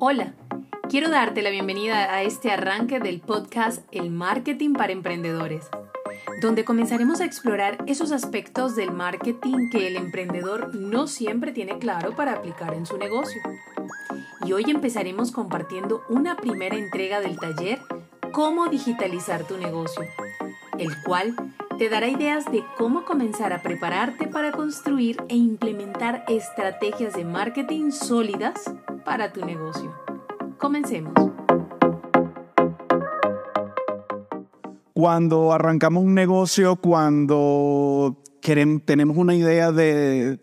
Hola, quiero darte la bienvenida a este arranque del podcast El Marketing para Emprendedores, donde comenzaremos a explorar esos aspectos del marketing que el emprendedor no siempre tiene claro para aplicar en su negocio. Y hoy empezaremos compartiendo una primera entrega del taller Cómo digitalizar tu negocio, el cual te dará ideas de cómo comenzar a prepararte para construir e implementar estrategias de marketing sólidas para tu negocio. Comencemos. Cuando arrancamos un negocio, cuando queremos, tenemos una idea de,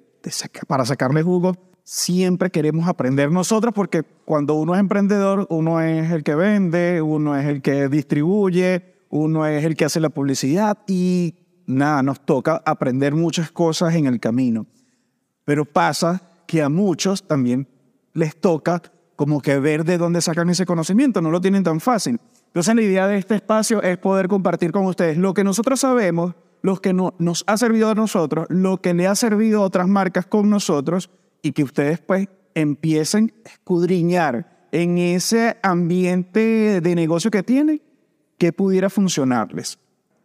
para sacarle jugo, siempre queremos aprender nosotros porque cuando uno es emprendedor, uno es el que vende, uno es el que distribuye, uno es el que hace la publicidad y nada, nos toca aprender muchas cosas en el camino. Pero pasa que a muchos también les toca como que ver de dónde sacan ese conocimiento, no lo tienen tan fácil. Entonces la idea de este espacio es poder compartir con ustedes lo que nosotros sabemos, lo que nos ha servido a nosotros, lo que le ha servido a otras marcas con nosotros y que ustedes pues empiecen a escudriñar en ese ambiente de negocio que tienen que pudiera funcionarles.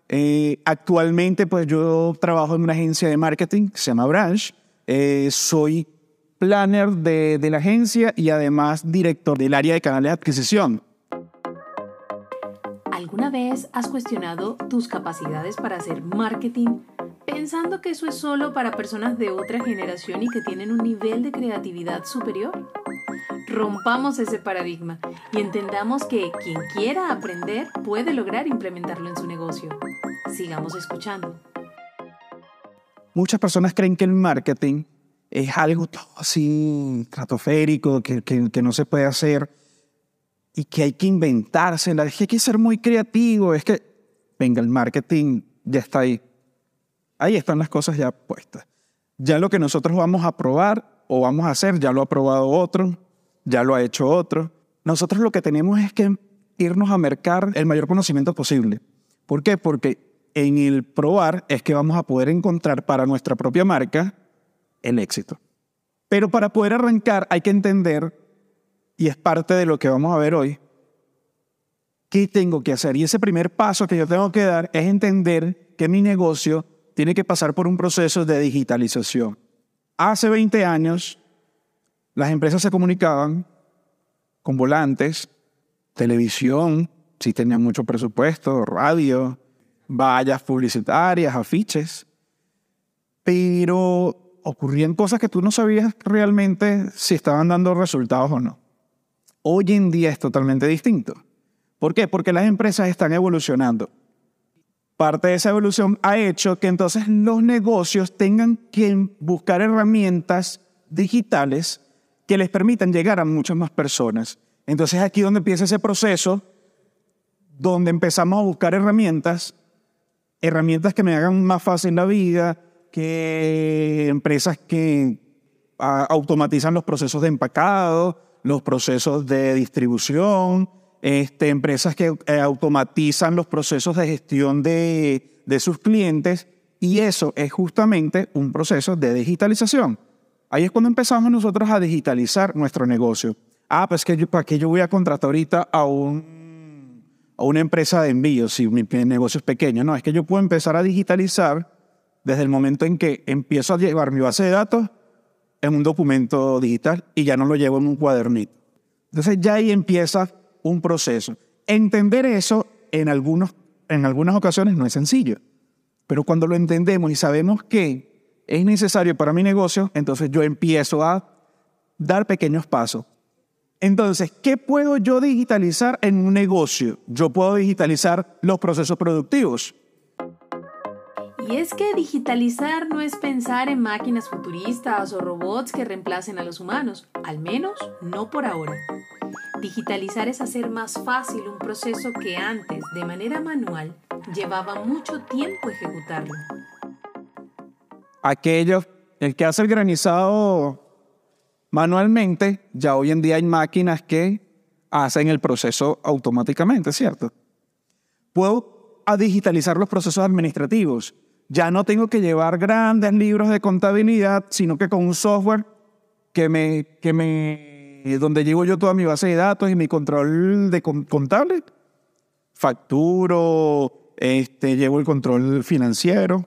Eh, actualmente, pues yo trabajo en una agencia de marketing que se llama Branch. Eh, soy planner de, de la agencia y además director del área de canales de adquisición. ¿Alguna vez has cuestionado tus capacidades para hacer marketing pensando que eso es solo para personas de otra generación y que tienen un nivel de creatividad superior? Rompamos ese paradigma y entendamos que quien quiera aprender puede lograr implementarlo en su negocio. Sigamos escuchando. Muchas personas creen que el marketing es algo así estratosférico, que, que, no se puede hacer y que hay que inventársela. Es que hay que ser muy creativo. Es que, venga, el marketing ya está ahí. Ahí están las cosas ya puestas. Ya lo que nosotros vamos a probar o vamos a hacer, ya lo ha probado otro, ya lo ha hecho otro. Nosotros lo que tenemos es que irnos a mercar el mayor conocimiento posible. ¿Por qué? Porque en el probar es que vamos a poder encontrar para nuestra propia marca el éxito. Pero para poder arrancar hay que entender, y es parte de lo que vamos a ver hoy, qué tengo que hacer. Y ese primer paso que yo tengo que dar es entender que mi negocio tiene que pasar por un proceso de digitalización. Hace 20 años las empresas se comunicaban con volantes, televisión, si tenían mucho presupuesto, radio, vallas publicitarias, afiches, pero ocurrían cosas que tú no sabías realmente si estaban dando resultados o no. Hoy en día es totalmente distinto. ¿Por qué? Porque las empresas están evolucionando. Parte de esa evolución ha hecho que entonces los negocios tengan que buscar herramientas digitales que les permitan llegar a muchas más personas. Entonces aquí donde empieza ese proceso, donde empezamos a buscar herramientas, herramientas que me hagan más fácil la vida, que empresas que automatizan los procesos de empacado, los procesos de distribución, este, empresas que eh, automatizan los procesos de gestión de, de sus clientes, y eso es justamente un proceso de digitalización. Ahí es cuando empezamos nosotros a digitalizar nuestro negocio. Ah, pues que yo, ¿para qué yo voy a contratar ahorita a, un, a una empresa de envío si mi negocio es pequeño? No, es que yo puedo empezar a digitalizar desde el momento en que empiezo a llevar mi base de datos en un documento digital y ya no lo llevo en un cuadernito. Entonces ya ahí empieza un proceso. Entender eso en, algunos, en algunas ocasiones no es sencillo, pero cuando lo entendemos y sabemos que es necesario para mi negocio, entonces yo empiezo a dar pequeños pasos. Entonces, ¿qué puedo yo digitalizar en un negocio? Yo puedo digitalizar los procesos productivos. Y es que digitalizar no es pensar en máquinas futuristas o robots que reemplacen a los humanos, al menos no por ahora. Digitalizar es hacer más fácil un proceso que antes, de manera manual, llevaba mucho tiempo ejecutarlo aquellos, el que hace el granizado manualmente, ya hoy en día hay máquinas que hacen el proceso automáticamente, ¿cierto? Puedo digitalizar los procesos administrativos. Ya no tengo que llevar grandes libros de contabilidad, sino que con un software que me, que me donde llevo yo toda mi base de datos y mi control de contable. Facturo, este, llevo el control financiero.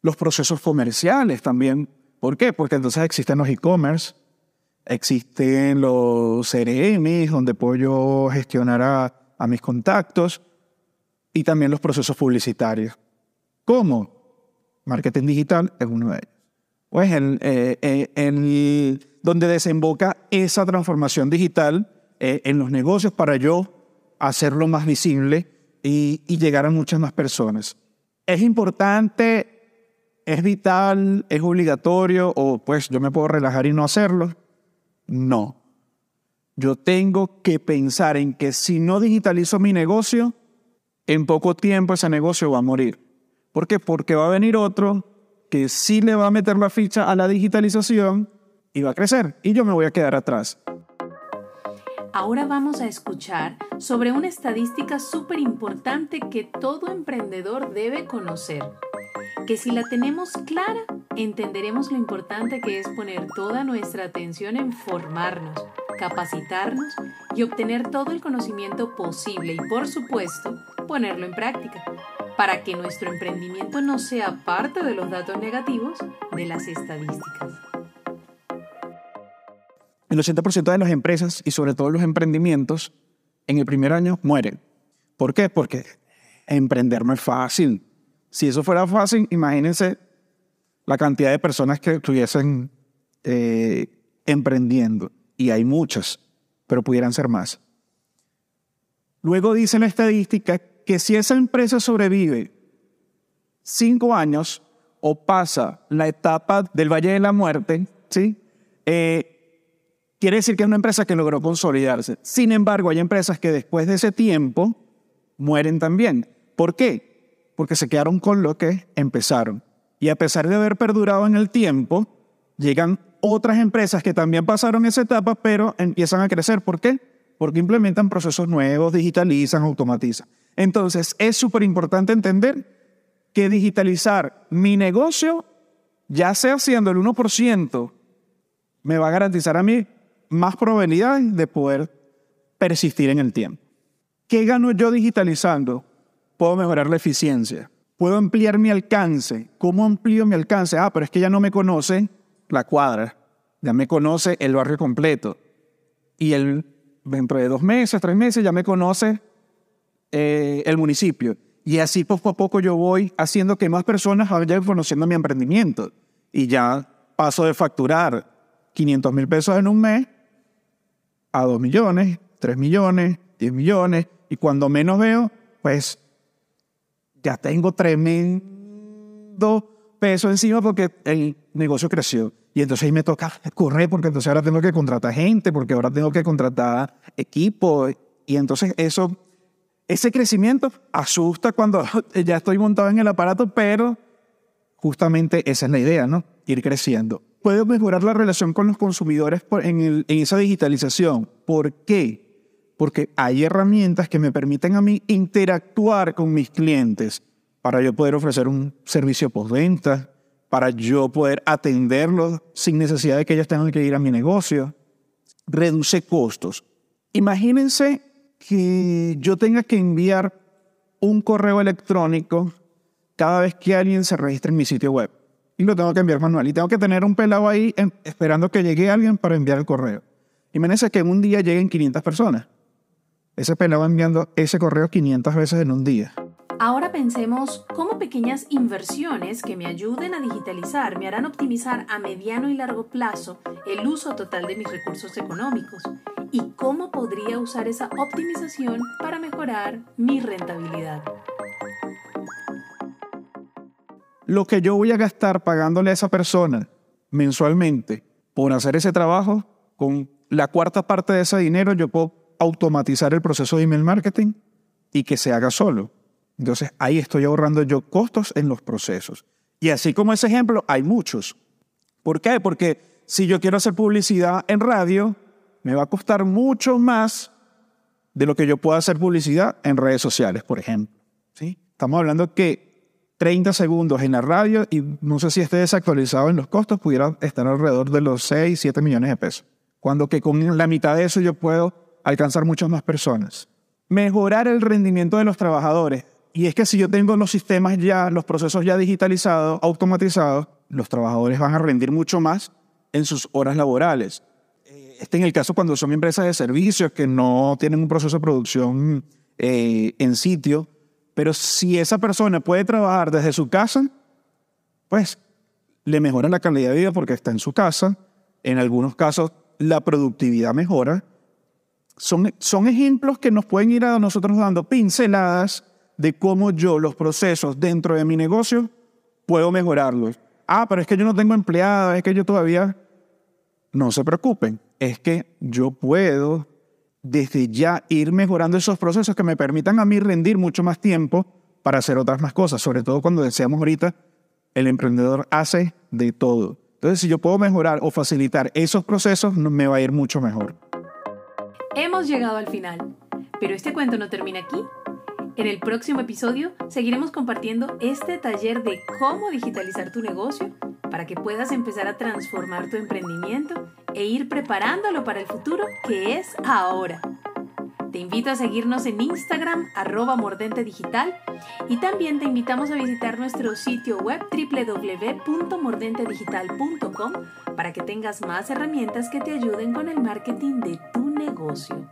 Los procesos comerciales también. ¿Por qué? Porque entonces existen los e-commerce, existen los CRM, donde puedo gestionar a mis contactos, y también los procesos publicitarios. ¿Cómo? Marketing digital es uno de ellos. Pues el, eh, eh, donde desemboca esa transformación digital eh, en los negocios para yo hacerlo más visible y, y llegar a muchas más personas. Es importante, es vital, es obligatorio o pues yo me puedo relajar y no hacerlo. No. Yo tengo que pensar en que si no digitalizo mi negocio, en poco tiempo ese negocio va a morir. ¿Por qué? Porque va a venir otro que sí le va a meter la ficha a la digitalización y va a crecer y yo me voy a quedar atrás. Ahora vamos a escuchar sobre una estadística súper importante que todo emprendedor debe conocer, que si la tenemos clara, entenderemos lo importante que es poner toda nuestra atención en formarnos, capacitarnos y obtener todo el conocimiento posible y por supuesto ponerlo en práctica para que nuestro emprendimiento no sea parte de los datos negativos de las estadísticas. El 80% de las empresas y sobre todo los emprendimientos en el primer año mueren. ¿Por qué? Porque emprender no es fácil. Si eso fuera fácil, imagínense la cantidad de personas que estuviesen eh, emprendiendo. Y hay muchas, pero pudieran ser más. Luego dice la estadística que si esa empresa sobrevive cinco años o pasa la etapa del Valle de la Muerte, ¿sí? Eh, quiere decir que es una empresa que logró consolidarse. Sin embargo, hay empresas que después de ese tiempo mueren también. ¿Por qué? Porque se quedaron con lo que empezaron. Y a pesar de haber perdurado en el tiempo, llegan otras empresas que también pasaron esa etapa, pero empiezan a crecer. ¿Por qué? Porque implementan procesos nuevos, digitalizan, automatizan. Entonces, es súper importante entender que digitalizar mi negocio, ya sea siendo el 1%, me va a garantizar a mí más probabilidades de poder persistir en el tiempo. ¿Qué gano yo digitalizando? Puedo mejorar la eficiencia. Puedo ampliar mi alcance. ¿Cómo amplío mi alcance? Ah, pero es que ya no me conoce la cuadra. Ya me conoce el barrio completo. Y el, dentro de dos meses, tres meses, ya me conoce eh, el municipio. Y así poco a poco yo voy haciendo que más personas vayan conociendo mi emprendimiento. Y ya paso de facturar 500 mil pesos en un mes a 2 millones, 3 millones, 10 millones. Y cuando menos veo, pues ya tengo tremendo peso encima porque el negocio creció. Y entonces ahí me toca correr porque entonces ahora tengo que contratar gente, porque ahora tengo que contratar equipo. Y entonces eso ese crecimiento asusta cuando ya estoy montado en el aparato, pero justamente esa es la idea, ¿no? Ir creciendo. Puedo mejorar la relación con los consumidores en, esa digitalización. ¿Por qué? Porque hay herramientas que me permiten a mí interactuar con mis clientes para yo poder ofrecer un servicio postventa, para yo poder atenderlos sin necesidad de que ellos tengan que ir a mi negocio. Reduce costos. Imagínense que yo tenga que enviar un correo electrónico cada vez que alguien se registre en mi sitio web. Y lo tengo que enviar manual. Y tengo que tener un pelado ahí esperando que llegue alguien para enviar el correo. Imagínense que en un día lleguen 500 personas. Ese pelado enviando ese correo 500 veces en un día. Ahora pensemos cómo pequeñas inversiones que me ayuden a digitalizar me harán optimizar a mediano y largo plazo el uso total de mis recursos económicos y cómo podría usar esa optimización para mejorar mi rentabilidad. Lo que yo voy a gastar pagándole a esa persona mensualmente por hacer ese trabajo, con la cuarta parte de ese dinero yo puedo automatizar el proceso de email marketing y que se haga solo. Entonces ahí estoy ahorrando yo costos en los procesos. Y así como ese ejemplo, hay muchos. ¿Por qué? Porque si yo quiero hacer publicidad en radio, me va a costar mucho más de lo que yo pueda hacer publicidad en redes sociales, por ejemplo. ¿Sí? Estamos hablando que 30 segundos en la radio y no sé si esté desactualizado en los costos, pudiera estar alrededor de los 6, 7 millones de pesos. cuando que con la mitad de eso yo puedo alcanzar muchas más personas. Mejorar el rendimiento de los trabajadores. Y es que si yo tengo los sistemas ya, los procesos ya digitalizados, automatizados, los trabajadores van a rendir mucho más en sus horas laborales. Este en el caso cuando son empresas de servicios que no tienen un proceso de producción eh, en sitio, pero si esa persona puede trabajar desde su casa, pues le mejora la calidad de vida porque está en su casa. En algunos casos la productividad mejora. Son, son ejemplos que nos pueden ir a nosotros dando pinceladas de cómo yo los procesos dentro de mi negocio puedo mejorarlos. Ah, pero es que yo no tengo empleados, es que yo todavía... No se preocupen, es que yo puedo desde ya ir mejorando esos procesos que me permitan a mí rendir mucho más tiempo para hacer otras más cosas, sobre todo cuando deseamos ahorita, el emprendedor hace de todo. Entonces, si yo puedo mejorar o facilitar esos procesos, me va a ir mucho mejor. Hemos llegado al final, pero este cuento no termina aquí. En el próximo episodio seguiremos compartiendo este taller de cómo digitalizar tu negocio para que puedas empezar a transformar tu emprendimiento e ir preparándolo para el futuro que es ahora. Te invito a seguirnos en Instagram, arroba mordente digital, y también te invitamos a visitar nuestro sitio web www.mordentedigital.com para que tengas más herramientas que te ayuden con el marketing de tu negocio.